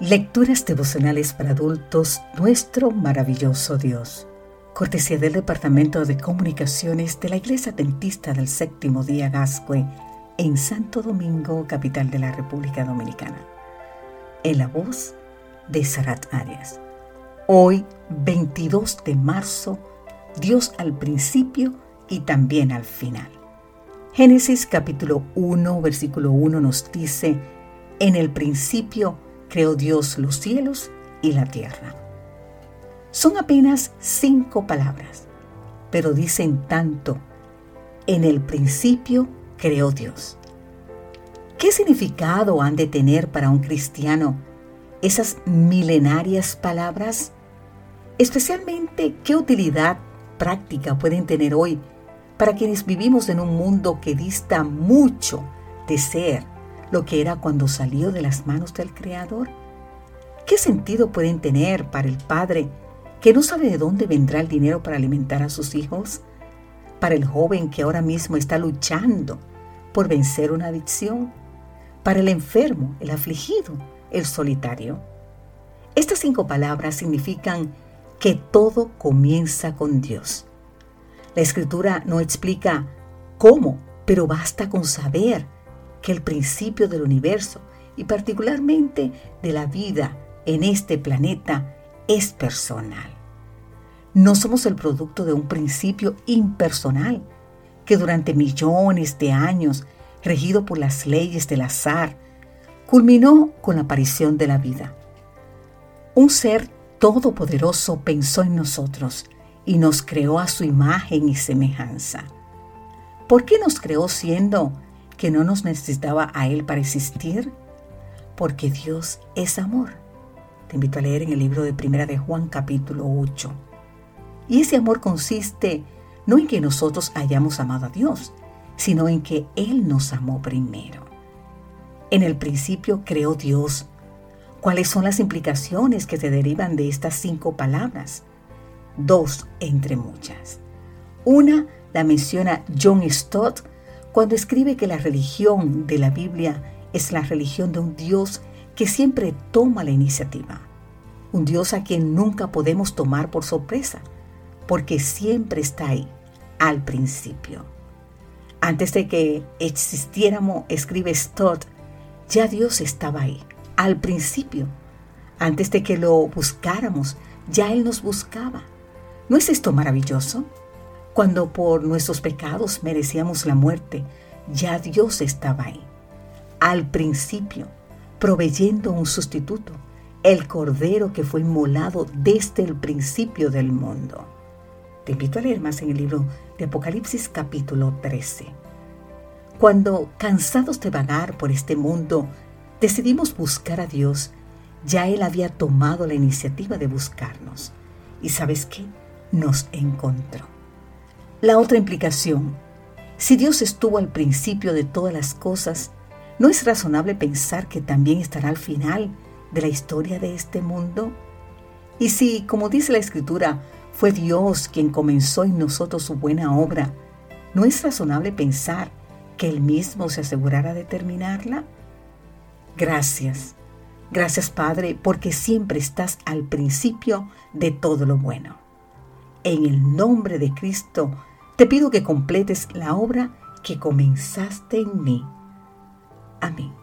Lecturas devocionales para adultos, nuestro maravilloso Dios. Cortesía del Departamento de Comunicaciones de la Iglesia Dentista del Séptimo Día Gascue en Santo Domingo, capital de la República Dominicana. En la voz de Sarat Arias. Hoy, 22 de marzo, Dios al principio y también al final. Génesis capítulo 1, versículo 1 nos dice, en el principio, creó Dios los cielos y la tierra. Son apenas cinco palabras, pero dicen tanto. En el principio creó Dios. ¿Qué significado han de tener para un cristiano esas milenarias palabras? Especialmente, ¿qué utilidad práctica pueden tener hoy para quienes vivimos en un mundo que dista mucho de ser lo que era cuando salió de las manos del Creador? ¿Qué sentido pueden tener para el padre que no sabe de dónde vendrá el dinero para alimentar a sus hijos? Para el joven que ahora mismo está luchando por vencer una adicción? Para el enfermo, el afligido, el solitario? Estas cinco palabras significan que todo comienza con Dios. La escritura no explica cómo, pero basta con saber que el principio del universo y particularmente de la vida en este planeta es personal. No somos el producto de un principio impersonal que durante millones de años, regido por las leyes del azar, culminó con la aparición de la vida. Un ser todopoderoso pensó en nosotros y nos creó a su imagen y semejanza. ¿Por qué nos creó siendo que no nos necesitaba a Él para existir? Porque Dios es amor. Te invito a leer en el libro de Primera de Juan capítulo 8. Y ese amor consiste no en que nosotros hayamos amado a Dios, sino en que Él nos amó primero. En el principio creó Dios. ¿Cuáles son las implicaciones que se derivan de estas cinco palabras? Dos entre muchas. Una la menciona John Stott cuando escribe que la religión de la Biblia es la religión de un Dios que siempre toma la iniciativa, un Dios a quien nunca podemos tomar por sorpresa, porque siempre está ahí, al principio. Antes de que existiéramos, escribe Stott, ya Dios estaba ahí, al principio. Antes de que lo buscáramos, ya Él nos buscaba. ¿No es esto maravilloso? Cuando por nuestros pecados merecíamos la muerte, ya Dios estaba ahí. Al principio, proveyendo un sustituto, el Cordero que fue inmolado desde el principio del mundo. Te invito a leer más en el libro de Apocalipsis capítulo 13. Cuando, cansados de vagar por este mundo, decidimos buscar a Dios, ya Él había tomado la iniciativa de buscarnos. ¿Y sabes qué? Nos encontró. La otra implicación, si Dios estuvo al principio de todas las cosas, ¿no es razonable pensar que también estará al final de la historia de este mundo? Y si, como dice la Escritura, fue Dios quien comenzó en nosotros su buena obra, ¿no es razonable pensar que Él mismo se asegurara de terminarla? Gracias, gracias Padre, porque siempre estás al principio de todo lo bueno. En el nombre de Cristo, te pido que completes la obra que comenzaste en mí. Amén.